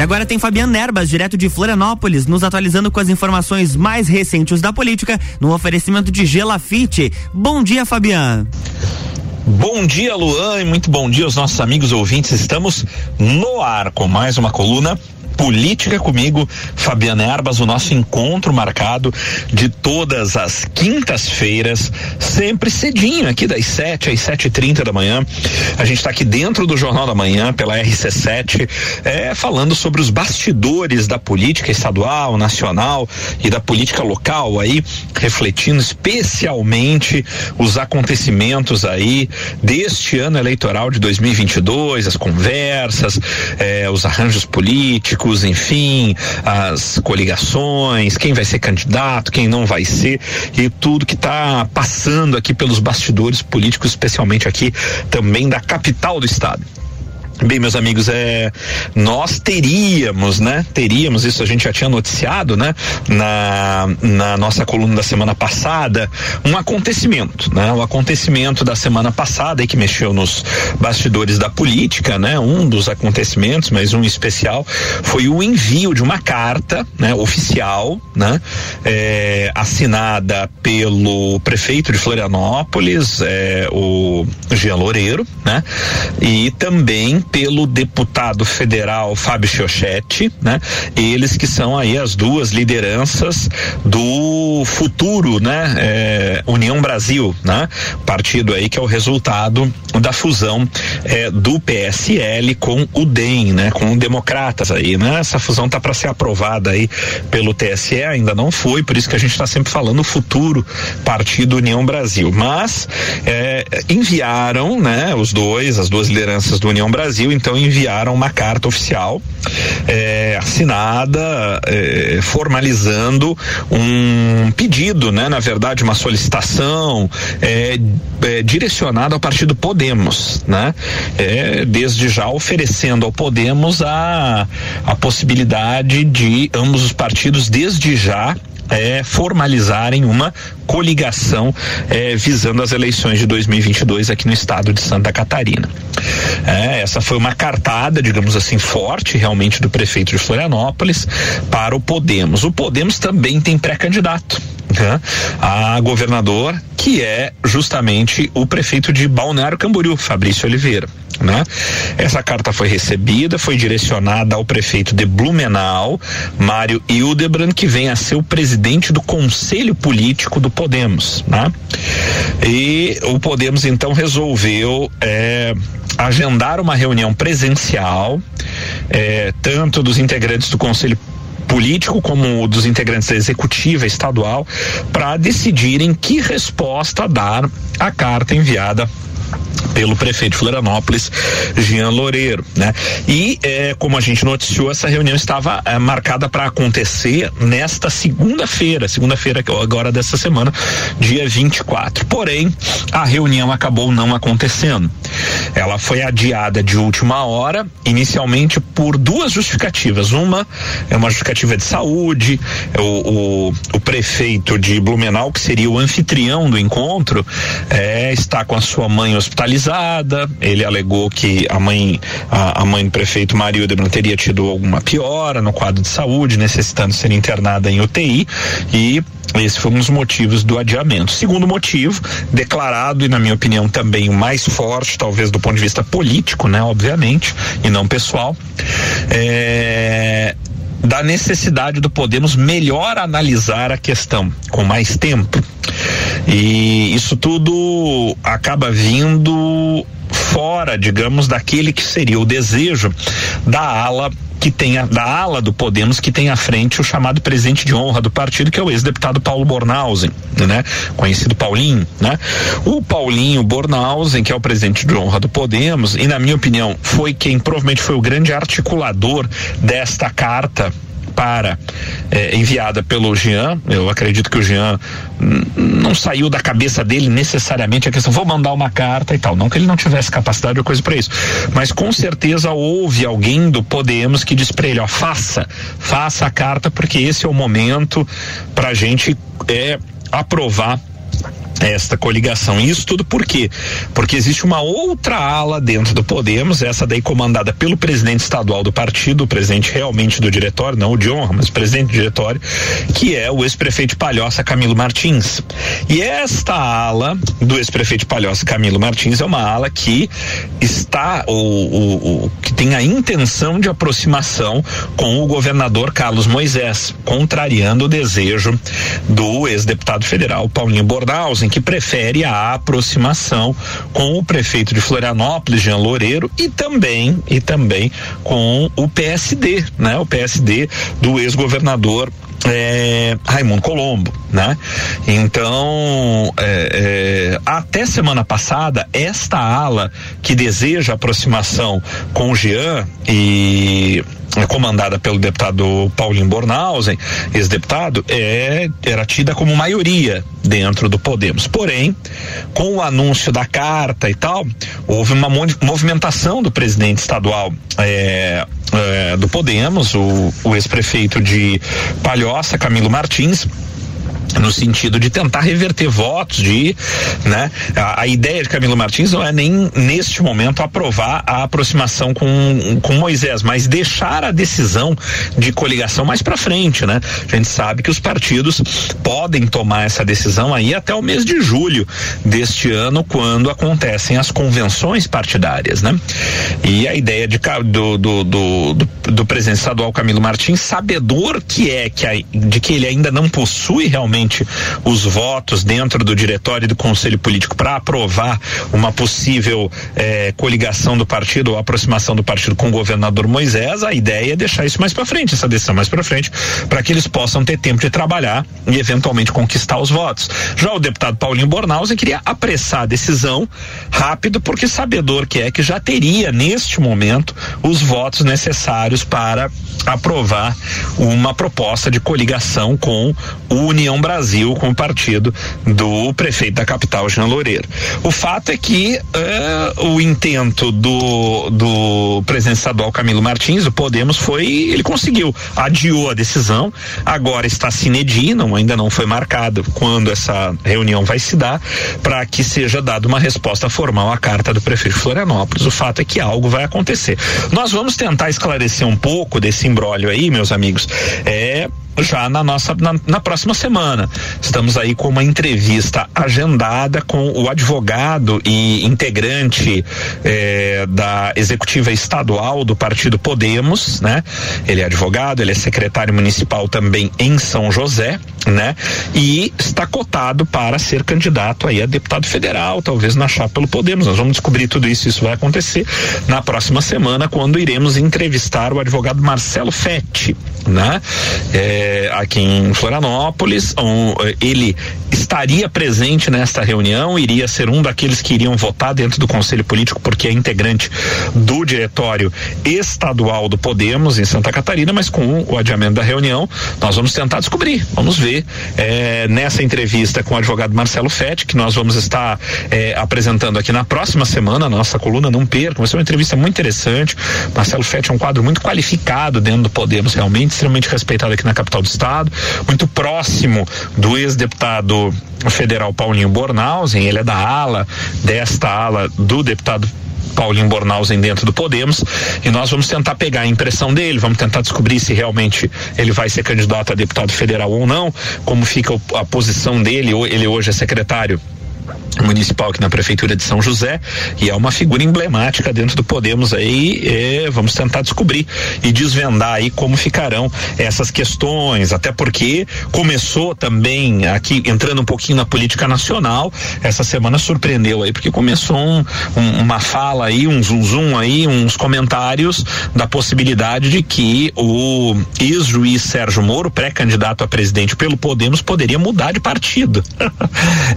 E agora tem Fabiano Nerbas, direto de Florianópolis, nos atualizando com as informações mais recentes da política, no oferecimento de Gelafite. Bom dia, Fabiano. Bom dia, Luan, e muito bom dia aos nossos amigos ouvintes. Estamos no ar com mais uma coluna Política comigo, Fabiana Erbas, o nosso encontro marcado de todas as quintas-feiras, sempre cedinho, aqui das 7 às 7 e 30 da manhã. A gente está aqui dentro do Jornal da Manhã, pela RC7, é, falando sobre os bastidores da política estadual, nacional e da política local aí, refletindo especialmente os acontecimentos aí deste ano eleitoral de 2022, as conversas, é, os arranjos políticos políticos, enfim, as coligações, quem vai ser candidato, quem não vai ser e tudo que está passando aqui pelos bastidores políticos, especialmente aqui também da capital do estado. Bem, meus amigos, é, nós teríamos, né? Teríamos, isso a gente já tinha noticiado, né? Na, na nossa coluna da semana passada, um acontecimento, né? O acontecimento da semana passada e que mexeu nos bastidores da política, né? Um dos acontecimentos, mas um especial, foi o envio de uma carta, né? Oficial, né? É, assinada pelo prefeito de Florianópolis, é, o Jean Loureiro, né? E também pelo deputado federal Fábio Chiochetti, né? Eles que são aí as duas lideranças do futuro, né? É, União Brasil, né? Partido aí que é o resultado da fusão é, do PSL com o DEM, né? Com o Democratas aí, né? Essa fusão tá para ser aprovada aí pelo TSE, ainda não foi, por isso que a gente está sempre falando o futuro Partido União Brasil. Mas é, enviaram, né? Os dois, as duas lideranças do União Brasil Brasil então enviaram uma carta oficial é, assinada é, formalizando um pedido, né? Na verdade, uma solicitação é, é, direcionada ao partido Podemos, né? É, desde já oferecendo ao Podemos a, a possibilidade de ambos os partidos desde já é, formalizarem uma coligação é, visando as eleições de 2022 aqui no estado de Santa Catarina. É, essa foi uma cartada, digamos assim, forte realmente do prefeito de Florianópolis para o Podemos. O Podemos também tem pré-candidato. Né? A governador, que é justamente o prefeito de Balneário Camboriú, Fabrício Oliveira. Né? Essa carta foi recebida, foi direcionada ao prefeito de Blumenau, Mário Hildebrand, que vem a ser o presidente do Conselho Político do Podemos. Né? E o Podemos então resolveu é, agendar uma reunião presencial, é, tanto dos integrantes do Conselho político como dos integrantes da executiva estadual para decidirem que resposta dar à carta enviada pelo prefeito de Florianópolis, Jean Loureiro, né? E é, como a gente noticiou, essa reunião estava é, marcada para acontecer nesta segunda-feira, segunda-feira agora dessa semana, dia 24. Porém, a reunião acabou não acontecendo. Ela foi adiada de última hora, inicialmente por duas justificativas. Uma é uma justificativa de saúde, o, o, o prefeito de Blumenau, que seria o anfitrião do encontro, é, está com a sua mãe hospitalizada. Ele alegou que a mãe, a, a mãe do prefeito Debrun teria tido alguma piora no quadro de saúde, necessitando ser internada em UTI e esse foi um dos motivos do adiamento. Segundo motivo, declarado e na minha opinião também o mais forte, talvez do ponto de vista político, né, obviamente, e não pessoal, é, da necessidade do Podemos melhor analisar a questão com mais tempo. E isso tudo acaba vindo fora, digamos, daquele que seria o desejo da ala que tem a, da ala do Podemos que tem à frente o chamado presidente de honra do partido, que é o ex-deputado Paulo Bornhausen, né? Conhecido Paulinho, né? O Paulinho Bornhausen, que é o presidente de honra do Podemos, e na minha opinião, foi quem provavelmente foi o grande articulador desta carta para é, enviada pelo Jean. Eu acredito que o Jean não saiu da cabeça dele necessariamente a questão, vou mandar uma carta e tal. Não que ele não tivesse capacidade ou coisa para isso. Mas com certeza houve alguém do Podemos que disse para ele: ó, faça, faça a carta, porque esse é o momento para a gente é, aprovar esta coligação. Isso tudo por quê? Porque existe uma outra ala dentro do Podemos, essa daí comandada pelo presidente estadual do partido, o presidente realmente do diretório, não o de honra, mas o presidente do diretório, que é o ex-prefeito Palhoça, Camilo Martins. E esta ala do ex-prefeito Palhoça, Camilo Martins, é uma ala que está, ou, ou, ou que tem a intenção de aproximação com o governador Carlos Moisés, contrariando o desejo do ex-deputado federal Paulinho Bornhausen, que prefere a aproximação com o prefeito de Florianópolis, Jean Loureiro, e também e também com o PSD, né? O PSD do ex-governador é, Raimundo Colombo, né? Então, é, é, até semana passada, esta ala que deseja aproximação com o Jean e é comandada pelo deputado Paulinho Bornhausen, ex-deputado, é, era tida como maioria dentro do Podemos. Porém, com o anúncio da carta e tal, houve uma movimentação do presidente estadual é, é, do Podemos, o, o ex-prefeito de Palhoça, Camilo Martins, no sentido de tentar reverter votos de, né? A, a, ideia de Camilo Martins não é nem neste momento aprovar a aproximação com, com Moisés, mas deixar a decisão de coligação mais para frente, né? A gente sabe que os partidos podem tomar essa decisão aí até o mês de julho deste ano, quando acontecem as convenções partidárias, né? E a ideia de, do, do, do, do, do presidente estadual Camilo Martins, sabedor que é que a, de que ele ainda não possui realmente os votos dentro do diretório do conselho político para aprovar uma possível eh, coligação do partido ou aproximação do partido com o governador Moisés, a ideia é deixar isso mais para frente, essa decisão mais para frente, para que eles possam ter tempo de trabalhar e eventualmente conquistar os votos. Já o deputado Paulinho Bornhausen queria apressar a decisão rápido, porque sabedor que é que já teria neste momento os votos necessários para aprovar uma proposta de coligação com o União Brasil, com o partido do prefeito da capital, Jean Loureiro. O fato é que uh, o intento do, do presidente estadual Camilo Martins, o Podemos, foi, ele conseguiu, adiou a decisão, agora está sinedi, não, ainda não foi marcado quando essa reunião vai se dar, para que seja dada uma resposta formal à carta do prefeito Florianópolis. O fato é que algo vai acontecer. Nós vamos tentar esclarecer um pouco desse embrólio aí, meus amigos, é já na nossa na, na, próxima semana. Estamos aí com uma entrevista agendada com o advogado e integrante eh, da executiva estadual do partido Podemos, né? Ele é advogado, ele é secretário municipal também em São José, né? E está cotado para ser candidato aí a deputado federal, talvez na chapa pelo Podemos. Nós vamos descobrir tudo isso, isso vai acontecer na próxima semana quando iremos entrevistar o advogado Marcelo Fetti, né? Eh, aqui em Florianópolis. Um, ele estaria presente nesta reunião, iria ser um daqueles que iriam votar dentro do Conselho Político, porque é integrante do diretório estadual do Podemos em Santa Catarina, mas com o adiamento da reunião, nós vamos tentar descobrir. Vamos ver é, nessa entrevista com o advogado Marcelo Fetti, que nós vamos estar é, apresentando aqui na próxima semana, nossa coluna Não Perca. Vai ser uma entrevista muito interessante. Marcelo Fetti é um quadro muito qualificado dentro do Podemos, realmente, extremamente respeitado aqui na capital do estado, muito próximo do ex-deputado federal Paulinho Bornhausen, ele é da ala, desta ala do deputado Paulinho Bornhausen dentro do Podemos e nós vamos tentar pegar a impressão dele, vamos tentar descobrir se realmente ele vai ser candidato a deputado federal ou não, como fica a posição dele, ele hoje é secretário municipal aqui na prefeitura de São José e é uma figura emblemática dentro do Podemos aí vamos tentar descobrir e desvendar aí como ficarão essas questões. Até porque começou também aqui entrando um pouquinho na política nacional essa semana surpreendeu aí porque começou um, um, uma fala aí um zum zum aí uns comentários da possibilidade de que o ex-juiz Sérgio Moro pré-candidato a presidente pelo Podemos poderia mudar de partido.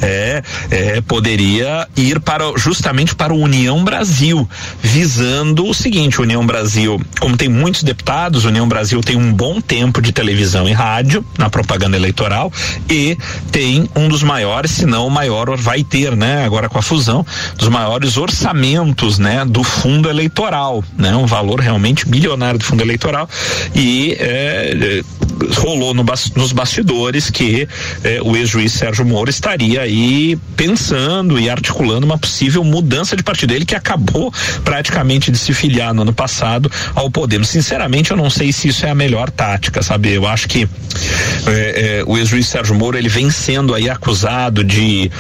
É, é poderia ir para justamente para o União Brasil, visando o seguinte: União Brasil, como tem muitos deputados, União Brasil tem um bom tempo de televisão e rádio na propaganda eleitoral e tem um dos maiores, se não o maior, vai ter, né? Agora com a fusão, dos maiores orçamentos, né? Do fundo eleitoral, né? Um valor realmente bilionário do fundo eleitoral e é, rolou no, nos bastidores que eh, o ex-juiz Sérgio Moro estaria aí pensando e articulando uma possível mudança de partido. Ele que acabou praticamente de se filiar no ano passado ao Podemos. Sinceramente, eu não sei se isso é a melhor tática, sabe? Eu acho que eh, eh, o ex-juiz Sérgio Moro ele vem sendo aí acusado de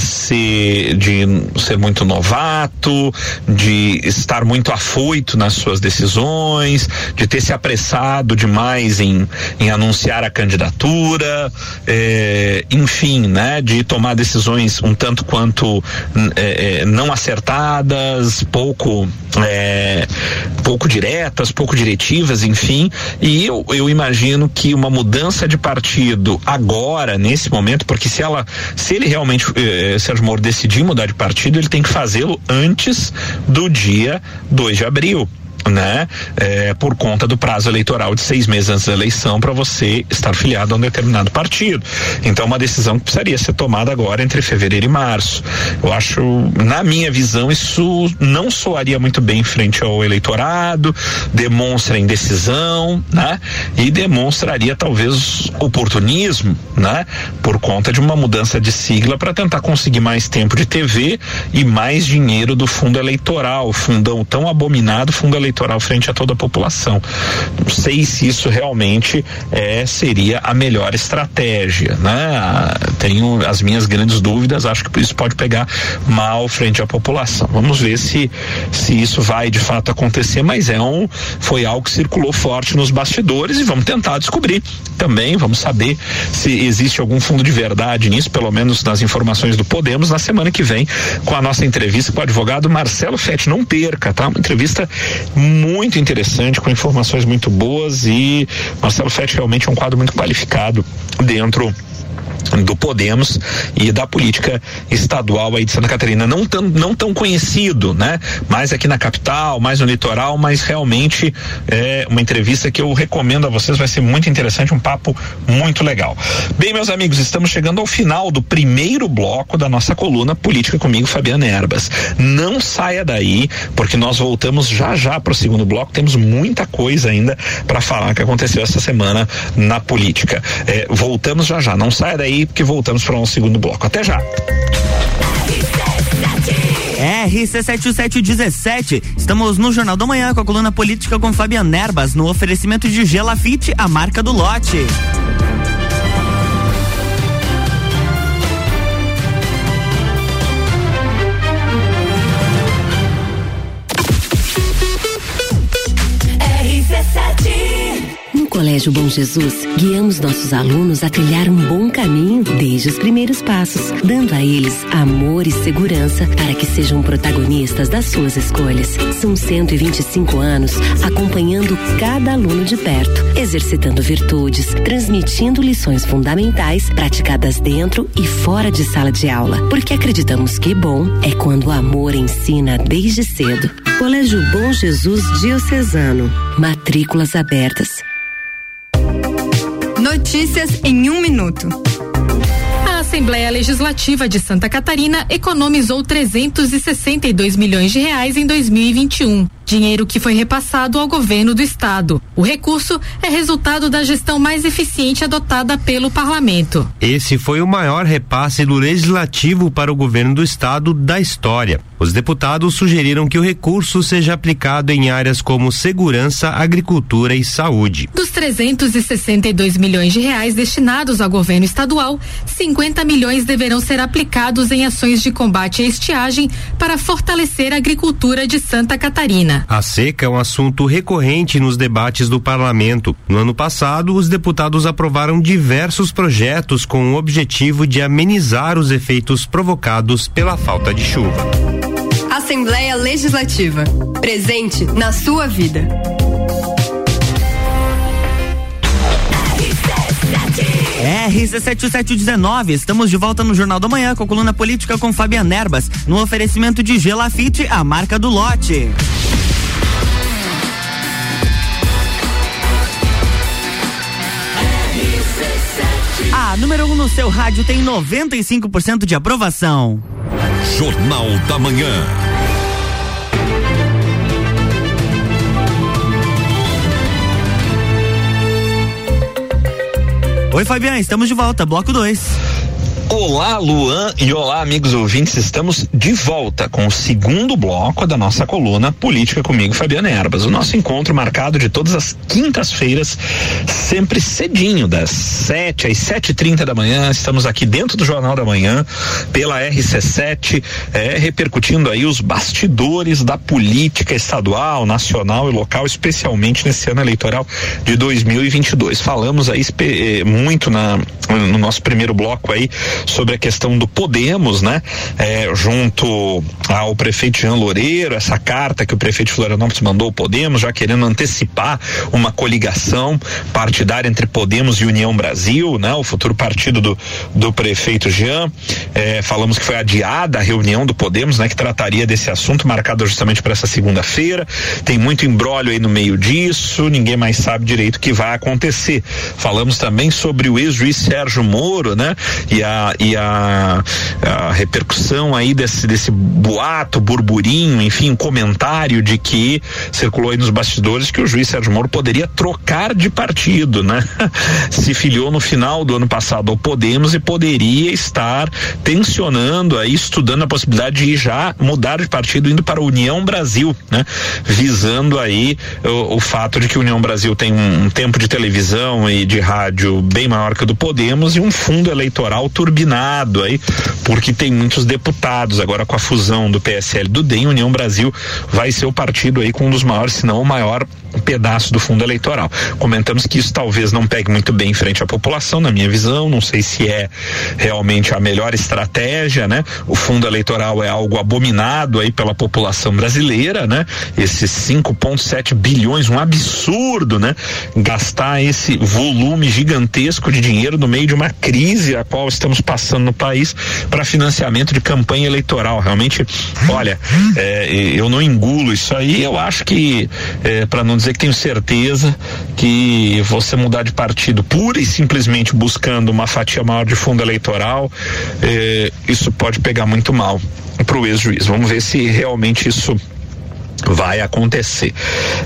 ser de ser muito novato, de estar muito afoito nas suas decisões, de ter se apressado demais em, em anunciar a candidatura, é, enfim, né, de tomar decisões um tanto quanto é, não acertadas, pouco é, pouco diretas, pouco diretivas, enfim. E eu, eu imagino que uma mudança de partido agora, nesse momento, porque se ela, se ele realmente, eh, Sérgio Moro decidir mudar de partido, ele tem que fazê-lo antes do dia 2 de abril né? É, por conta do prazo eleitoral de seis meses antes da eleição para você estar filiado a um determinado partido. Então, uma decisão que precisaria ser tomada agora entre fevereiro e março. Eu acho, na minha visão, isso não soaria muito bem frente ao eleitorado, demonstra indecisão, né? E demonstraria talvez oportunismo, né? Por conta de uma mudança de sigla para tentar conseguir mais tempo de TV e mais dinheiro do fundo eleitoral, fundão tão abominado, fundo eleitoral eleitoral frente a toda a população. Não sei se isso realmente é, seria a melhor estratégia, né? Tenho as minhas grandes dúvidas, acho que isso pode pegar mal frente à população. Vamos ver se se isso vai de fato acontecer, mas é um foi algo que circulou forte nos bastidores e vamos tentar descobrir também, vamos saber se existe algum fundo de verdade nisso, pelo menos nas informações do Podemos na semana que vem com a nossa entrevista com o advogado Marcelo Fett. Não perca, tá? Uma entrevista muito interessante, com informações muito boas e Marcelo Fett realmente é um quadro muito qualificado dentro do Podemos e da política estadual aí de Santa Catarina, não tão, não tão conhecido, né? Mais aqui na capital, mais no litoral, mas realmente é uma entrevista que eu recomendo a vocês, vai ser muito interessante, um papo muito legal. Bem, meus amigos, estamos chegando ao final do primeiro bloco da nossa coluna Política comigo, Fabiana Erbas. Não saia daí, porque nós voltamos já já para o segundo bloco, temos muita coisa ainda para falar que aconteceu essa semana na política. É, voltamos já já, não saia daí porque voltamos para um segundo bloco. Até já. RC7717, estamos no Jornal da Manhã com a coluna política com Fabiana Nerbas, no oferecimento de Gelafite, a marca do lote. Colégio Bom Jesus, guiamos nossos alunos a trilhar um bom caminho desde os primeiros passos, dando a eles amor e segurança para que sejam protagonistas das suas escolhas. São 125 anos acompanhando cada aluno de perto, exercitando virtudes, transmitindo lições fundamentais praticadas dentro e fora de sala de aula, porque acreditamos que bom é quando o amor ensina desde cedo. Colégio Bom Jesus Diocesano. Matrículas abertas. Notícias em um minuto. A Assembleia Legislativa de Santa Catarina economizou 362 milhões de reais em 2021 dinheiro que foi repassado ao governo do estado. O recurso é resultado da gestão mais eficiente adotada pelo parlamento. Esse foi o maior repasse do legislativo para o governo do estado da história. Os deputados sugeriram que o recurso seja aplicado em áreas como segurança, agricultura e saúde. Dos 362 milhões de reais destinados ao governo estadual, 50 milhões deverão ser aplicados em ações de combate à estiagem para fortalecer a agricultura de Santa Catarina. A seca é um assunto recorrente nos debates do parlamento. No ano passado, os deputados aprovaram diversos projetos com o objetivo de amenizar os efeitos provocados pela falta de chuva. Assembleia Legislativa. Presente na sua vida. RC7719, estamos de volta no Jornal da Manhã com a coluna política com Fabiana Erbas, no oferecimento de Gelafite, a marca do lote. A número 1 um no seu rádio tem 95% de aprovação. Jornal da Manhã. Oi, Fabiano, estamos de volta, bloco 2. Olá, Luan e olá, amigos ouvintes. Estamos de volta com o segundo bloco da nossa coluna Política comigo, Fabiana Erbas. O nosso encontro marcado de todas as quintas-feiras, sempre cedinho, das 7 às 7h30 da manhã. Estamos aqui dentro do Jornal da Manhã, pela RC7, é, repercutindo aí os bastidores da política estadual, nacional e local, especialmente nesse ano eleitoral de 2022. Falamos aí eh, muito na, no nosso primeiro bloco aí sobre a questão do Podemos, né? É, junto ao prefeito Jean Loureiro, essa carta que o prefeito Florianópolis mandou ao Podemos, já querendo antecipar uma coligação partidária entre Podemos e União Brasil, né? O futuro partido do, do prefeito Jean. É, falamos que foi adiada a reunião do Podemos, né? Que trataria desse assunto, marcado justamente para essa segunda-feira. Tem muito embrólio aí no meio disso, ninguém mais sabe direito o que vai acontecer. Falamos também sobre o ex-juiz Sérgio Moro, né? E a e a, a repercussão aí desse, desse boato, burburinho, enfim, comentário de que circulou aí nos bastidores que o juiz Sérgio Moro poderia trocar de partido, né? Se filiou no final do ano passado ao Podemos e poderia estar tensionando aí, estudando a possibilidade de já mudar de partido indo para a União Brasil, né? Visando aí o, o fato de que a União Brasil tem um, um tempo de televisão e de rádio bem maior que o do Podemos e um fundo eleitoral turbulento turbinado aí, porque tem muitos deputados. Agora, com a fusão do PSL do DEM, União Brasil vai ser o partido aí com um dos maiores, se não o maior pedaço do fundo eleitoral. Comentamos que isso talvez não pegue muito bem em frente à população, na minha visão, não sei se é realmente a melhor estratégia, né? O fundo eleitoral é algo abominado aí pela população brasileira, né? Esses 5.7 bilhões, um absurdo, né? Gastar esse volume gigantesco de dinheiro no meio de uma crise a qual estamos passando no país para financiamento de campanha eleitoral. Realmente, olha, é, eu não engulo isso aí, eu acho que, é, para não dizer que tenho certeza que você mudar de partido pura e simplesmente buscando uma fatia maior de fundo eleitoral, é, isso pode pegar muito mal para o ex-juiz. Vamos ver se realmente isso vai acontecer.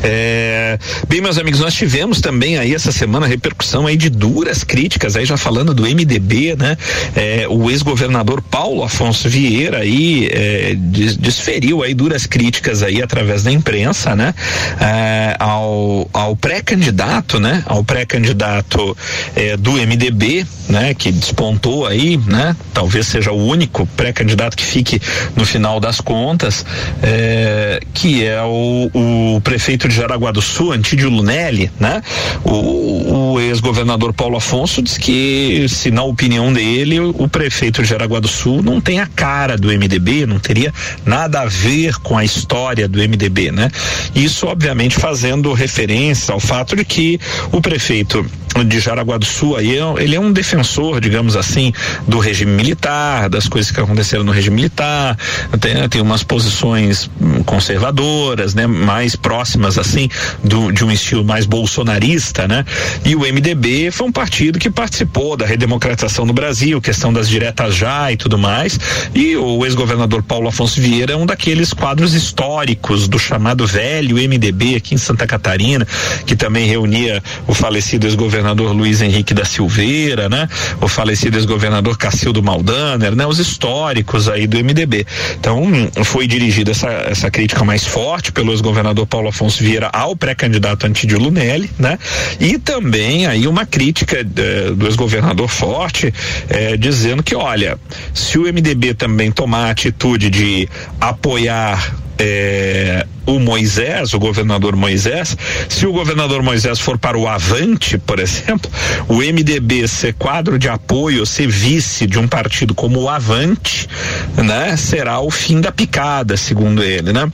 É... Bem, meus amigos, nós tivemos também aí essa semana repercussão aí de duras críticas, aí já falando do MDB, né? É, o ex-governador Paulo Afonso Vieira aí é, desferiu aí duras críticas aí através da imprensa, né? É, ao, ao pré-candidato, né? Ao pré-candidato é, do MDB, né? Que despontou aí, né? Talvez seja o único pré-candidato que fique no final das contas, é, que é o, o, prefeito de Jaraguá do Sul, Antídio Lunelli, né? O, o ex-governador Paulo Afonso diz que, se na opinião dele, o, o prefeito de Jaraguá do Sul não tem a cara do MDB, não teria nada a ver com a história do MDB, né? Isso, obviamente, fazendo referência ao fato de que o prefeito de Jaraguá do Sul aí é ele é um defensor, digamos assim, do regime militar, das coisas que aconteceram no regime militar, tem, tem umas posições conservadoras, né, mais próximas assim do, de um estilo mais bolsonarista, né? E o MDB foi um partido que participou da redemocratização no Brasil, questão das diretas já e tudo mais. E o ex-governador Paulo Afonso Vieira é um daqueles quadros históricos do chamado velho MDB aqui em Santa Catarina, que também reunia o falecido ex-governador ex-governador Luiz Henrique da Silveira, né? O falecido ex-governador Cacildo Maldaner, né? Os históricos aí do MDB. Então, foi dirigida essa, essa crítica mais forte pelo ex-governador Paulo Afonso Vieira ao pré-candidato Antídio Lunelli, né? E também aí uma crítica eh, do ex-governador forte, eh, dizendo que, olha, se o MDB também tomar a atitude de apoiar eh, o Moisés, o governador Moisés, se o governador Moisés for para o Avante, por exemplo, o MDB ser quadro de apoio, ser vice de um partido como o Avante, né, será o fim da picada, segundo ele, né?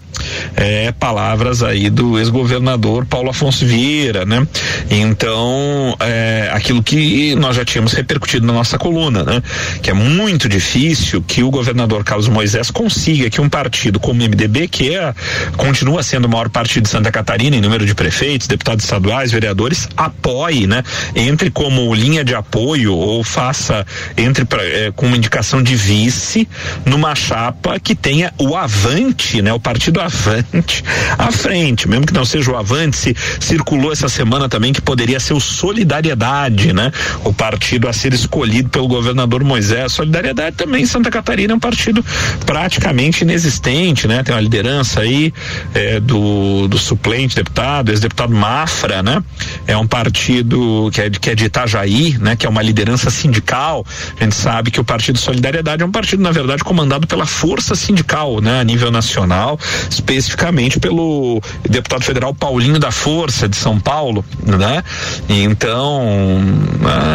É, palavras aí do ex-governador Paulo Afonso Vieira, né? Então, é, aquilo que nós já tínhamos repercutido na nossa coluna, né? Que é muito difícil que o governador Carlos Moisés consiga que um partido como o MDB, que é, continua sendo o maior partido de Santa Catarina em número de prefeitos, deputados estaduais, vereadores, apoie, né? Entre como linha de apoio ou faça entre pra, é, com uma indicação de vice numa chapa que tenha o Avante, né? O partido Avante à frente, mesmo que não seja o Avante, se circulou essa semana também que poderia ser o Solidariedade, né? O partido a ser escolhido pelo governador Moisés. Solidariedade também Santa Catarina é um partido praticamente inexistente, né? Tem uma liderança aí é, do, do suplente deputado, ex-deputado Mafra, né? É um partido que é, que é de Itajaí, né? Que é uma liderança sindical. A gente sabe que o Partido Solidariedade é um partido, na verdade, comandado pela força sindical, né? A nível nacional, especificamente pelo deputado federal Paulinho da Força de São Paulo, né? Então,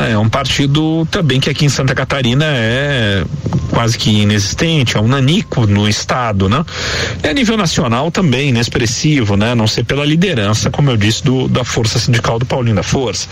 é um partido também que aqui em Santa Catarina é quase que inexistente, é um nanico no estado, né? E a nível nacional também inexpressivo, né? Não ser pela liderança, como eu disse, do, da força sindical do Paulinho da Força.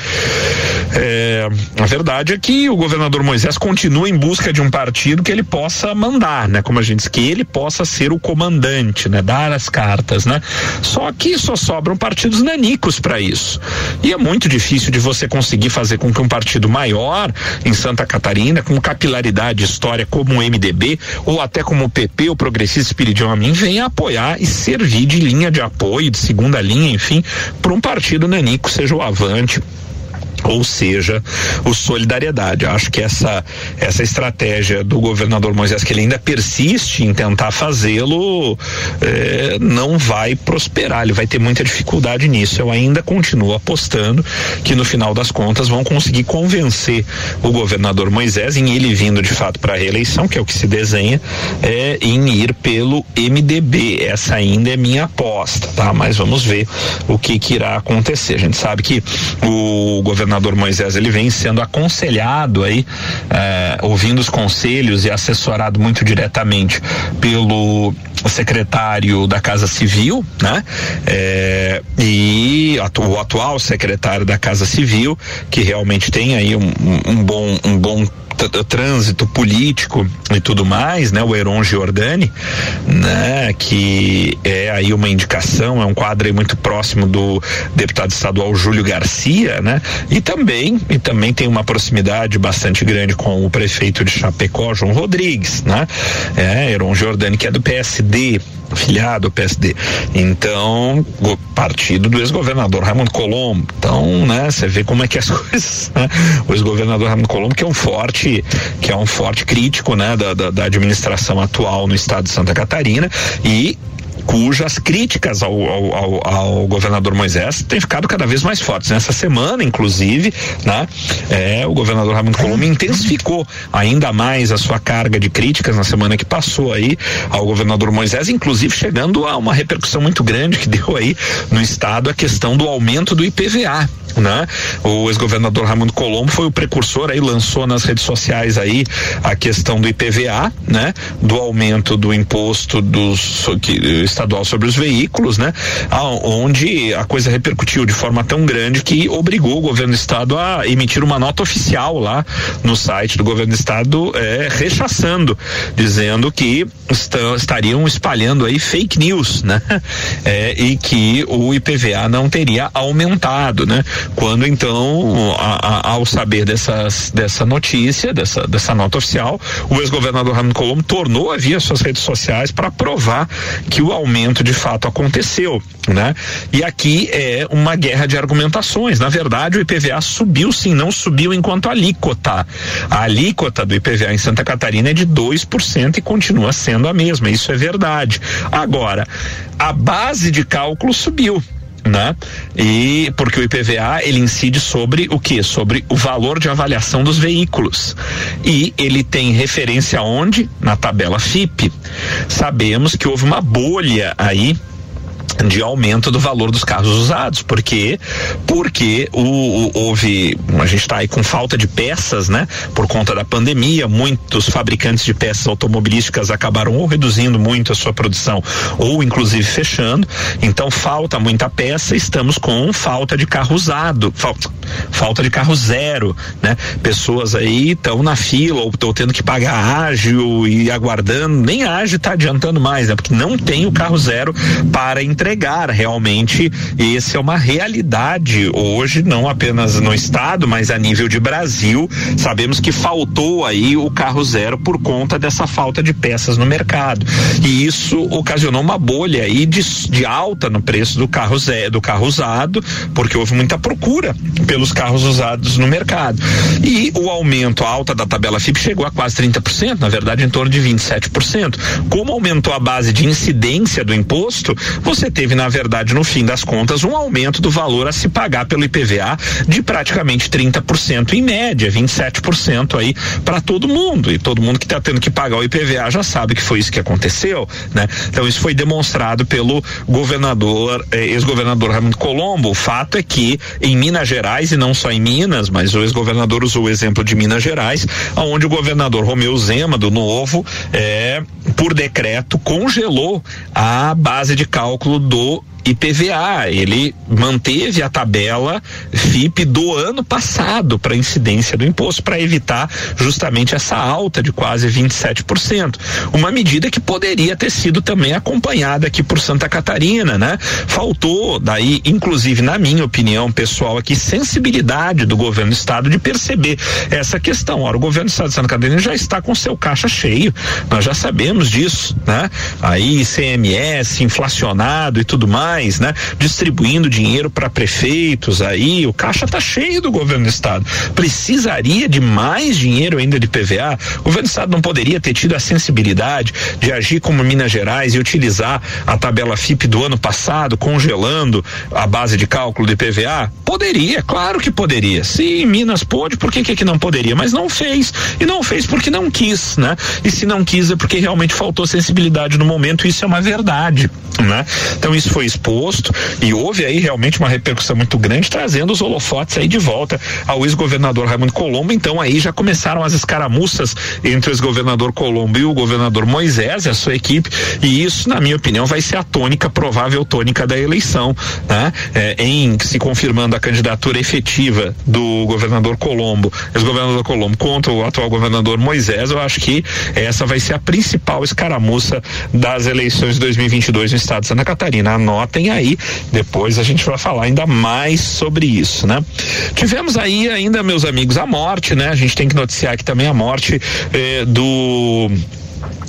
É, a verdade é que o governador Moisés continua em busca de um partido que ele possa mandar, né? Como a gente disse, que ele possa ser o comandante, né? Dar as cartas, né? Só que só sobram partidos nanicos para isso. E é muito difícil de você conseguir fazer com que um partido maior em Santa Catarina, com capilaridade história como o MDB ou até como o PP, o Progressista Espiridião Amin, venha apoiar e servir de linha de apoio, de segunda linha, enfim, para um partido nanico, seja o Avante ou seja, o solidariedade. Acho que essa essa estratégia do governador Moisés que ele ainda persiste em tentar fazê-lo eh, não vai prosperar. Ele vai ter muita dificuldade nisso. Eu ainda continuo apostando que no final das contas vão conseguir convencer o governador Moisés em ele vindo de fato para a reeleição, que é o que se desenha, é em ir pelo MDB. Essa ainda é minha aposta, tá? Mas vamos ver o que, que irá acontecer. A gente sabe que o governador governador Moisés ele vem sendo aconselhado aí, eh, ouvindo os conselhos e assessorado muito diretamente pelo secretário da Casa Civil, né? Eh, e atu, o atual secretário da Casa Civil, que realmente tem aí um, um bom, um bom trânsito político e tudo mais, né? O Heron Giordani, né? Que é aí uma indicação, é um quadro muito próximo do deputado estadual Júlio Garcia, né? E também, e também tem uma proximidade bastante grande com o prefeito de Chapecó, João Rodrigues, né? É, Heron Giordani, que é do PSD, filiado ao PSD. Então, o partido do ex-governador Raimundo Colombo. Então, né, você vê como é que as coisas, né? O ex-governador Raimundo Colombo, que é um forte, que é um forte crítico, né, da, da, da administração atual no estado de Santa Catarina e cujas críticas ao, ao, ao, ao, governador Moisés têm ficado cada vez mais fortes. Nessa semana, inclusive, né, é, o governador Raimundo Colombo intensificou ainda mais a sua carga de críticas na semana que passou aí ao governador Moisés, inclusive chegando a uma repercussão muito grande que deu aí no estado a questão do aumento do IPVA né? O ex-governador Raimundo Colombo foi o precursor aí, lançou nas redes sociais aí a questão do IPVA, né? Do aumento do imposto dos, que, estadual sobre os veículos, né? onde a coisa repercutiu de forma tão grande que obrigou o governo do estado a emitir uma nota oficial lá no site do governo do estado, é, rechaçando, dizendo que estariam espalhando aí fake news, né? É, e que o IPVA não teria aumentado, né? Quando então, a, a, ao saber dessas, dessa notícia, dessa, dessa nota oficial, o ex-governador Raimundo Colombo tornou a via suas redes sociais para provar que o aumento de fato aconteceu, né? E aqui é uma guerra de argumentações. Na verdade, o IPVA subiu sim, não subiu enquanto alíquota. A alíquota do IPVA em Santa Catarina é de 2% e continua sendo a mesma. Isso é verdade. Agora, a base de cálculo subiu né? E porque o IPVA ele incide sobre o que? Sobre o valor de avaliação dos veículos. E ele tem referência onde? Na tabela FIP. Sabemos que houve uma bolha aí de aumento do valor dos carros usados. Por quê? Porque o, o, houve, a gente está aí com falta de peças, né? Por conta da pandemia, muitos fabricantes de peças automobilísticas acabaram ou reduzindo muito a sua produção ou inclusive fechando. Então falta muita peça, estamos com falta de carro usado. Falta, falta de carro zero, né? Pessoas aí estão na fila ou estão tendo que pagar ágil e aguardando, nem ágil está adiantando mais, né? Porque não tem o carro zero para entregar realmente. Esse é uma realidade hoje, não apenas no estado, mas a nível de Brasil. Sabemos que faltou aí o carro zero por conta dessa falta de peças no mercado. E isso ocasionou uma bolha aí de, de alta no preço do carro zero, do carro usado, porque houve muita procura pelos carros usados no mercado. E o aumento, a alta da tabela FIP chegou a quase 30%, na verdade em torno de 27%. Como aumentou a base de incidência do imposto, você teve, na verdade, no fim das contas, um aumento do valor a se pagar pelo IPVA de praticamente 30% em média, 27% aí para todo mundo. E todo mundo que está tendo que pagar o IPVA já sabe que foi isso que aconteceu, né? Então isso foi demonstrado pelo governador, eh, ex-governador Raimundo Colombo. O fato é que em Minas Gerais, e não só em Minas, mas o ex-governador usou o exemplo de Minas Gerais, onde o governador Romeu Zema, do Novo, é, por decreto, congelou a base de cálculo do IPVA. Ele manteve a tabela FIP do ano passado para incidência do imposto para evitar justamente essa alta de quase 27%. Uma medida que poderia ter sido também acompanhada aqui por Santa Catarina, né? Faltou daí, inclusive na minha opinião pessoal aqui, sensibilidade do governo do estado de perceber essa questão. Ora, o governo do estado de Santa Catarina já está com seu caixa cheio. Nós já sabemos disso, né? Aí CMS inflacionado e tudo mais mais, né? Distribuindo dinheiro para prefeitos aí, o caixa tá cheio do governo do estado. Precisaria de mais dinheiro ainda de PVA? O governo do estado não poderia ter tido a sensibilidade de agir como Minas Gerais e utilizar a tabela FIP do ano passado, congelando a base de cálculo de PVA? Poderia, claro que poderia. Se Minas pôde, por que que aqui não poderia? Mas não fez. E não fez porque não quis, né? E se não quis é porque realmente faltou sensibilidade no momento, isso é uma verdade, né? Então isso foi exposto e houve aí realmente uma repercussão muito grande, trazendo os holofotes aí de volta ao ex-governador Raimundo Colombo. Então aí já começaram as escaramuças entre o ex-governador Colombo e o governador Moisés e a sua equipe. E isso, na minha opinião, vai ser a tônica, provável tônica da eleição, né? É, em se confirmando a candidatura efetiva do governador Colombo, ex-governador Colombo contra o atual governador Moisés, eu acho que essa vai ser a principal escaramuça das eleições de 2022 no estado de Santa Catarina. Anota anotem aí, depois a gente vai falar ainda mais sobre isso, né? Tivemos aí ainda, meus amigos, a morte, né? A gente tem que noticiar aqui também a morte eh, do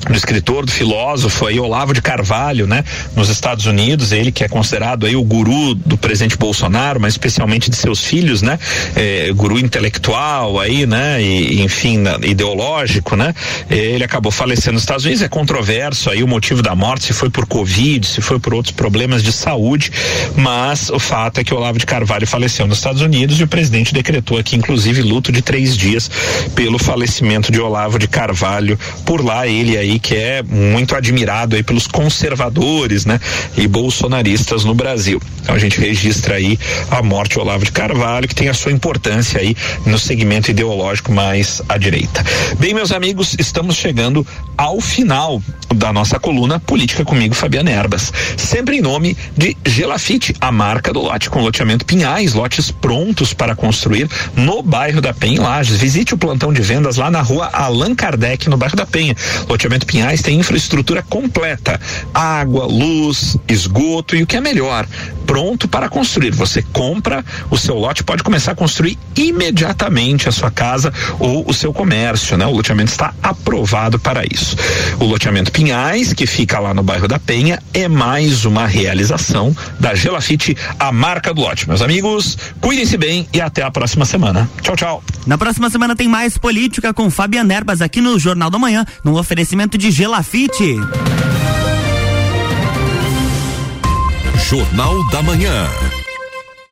do escritor, do filósofo aí, Olavo de Carvalho, né? Nos Estados Unidos, ele que é considerado aí o guru do presidente Bolsonaro, mas especialmente de seus filhos, né? É, guru intelectual aí, né? E, enfim, ideológico, né? Ele acabou falecendo nos Estados Unidos, é controverso aí o motivo da morte, se foi por Covid, se foi por outros problemas de saúde, mas o fato é que Olavo de Carvalho faleceu nos Estados Unidos e o presidente decretou aqui, inclusive, luto de três dias pelo falecimento de Olavo de Carvalho. Por lá, ele aí que é muito admirado aí pelos conservadores, né? E bolsonaristas no Brasil. Então a gente registra aí a morte de Olavo de Carvalho, que tem a sua importância aí no segmento ideológico mais à direita. Bem, meus amigos, estamos chegando ao final da nossa coluna Política comigo, Fabiana Erbas. Sempre em nome de Gelafite, a marca do lote com loteamento Pinhais, lotes prontos para construir no bairro da Penha, em Lages. Visite o plantão de vendas lá na rua Allan Kardec, no bairro da Penha. Loteamento Pinhais tem infraestrutura completa: água, luz, esgoto e o que é melhor, pronto para construir. Você compra o seu lote, pode começar a construir imediatamente a sua casa ou o seu comércio, né? O loteamento está aprovado para isso. O loteamento Pinhais, que fica lá no bairro da Penha, é mais uma realização da Gelafite, a marca do lote. Meus amigos, cuidem-se bem e até a próxima semana. Tchau, tchau. Na próxima semana tem mais política com Fabiana Erbas aqui no Jornal da Manhã, num oferecimento de Gelafite. Jornal da Manhã.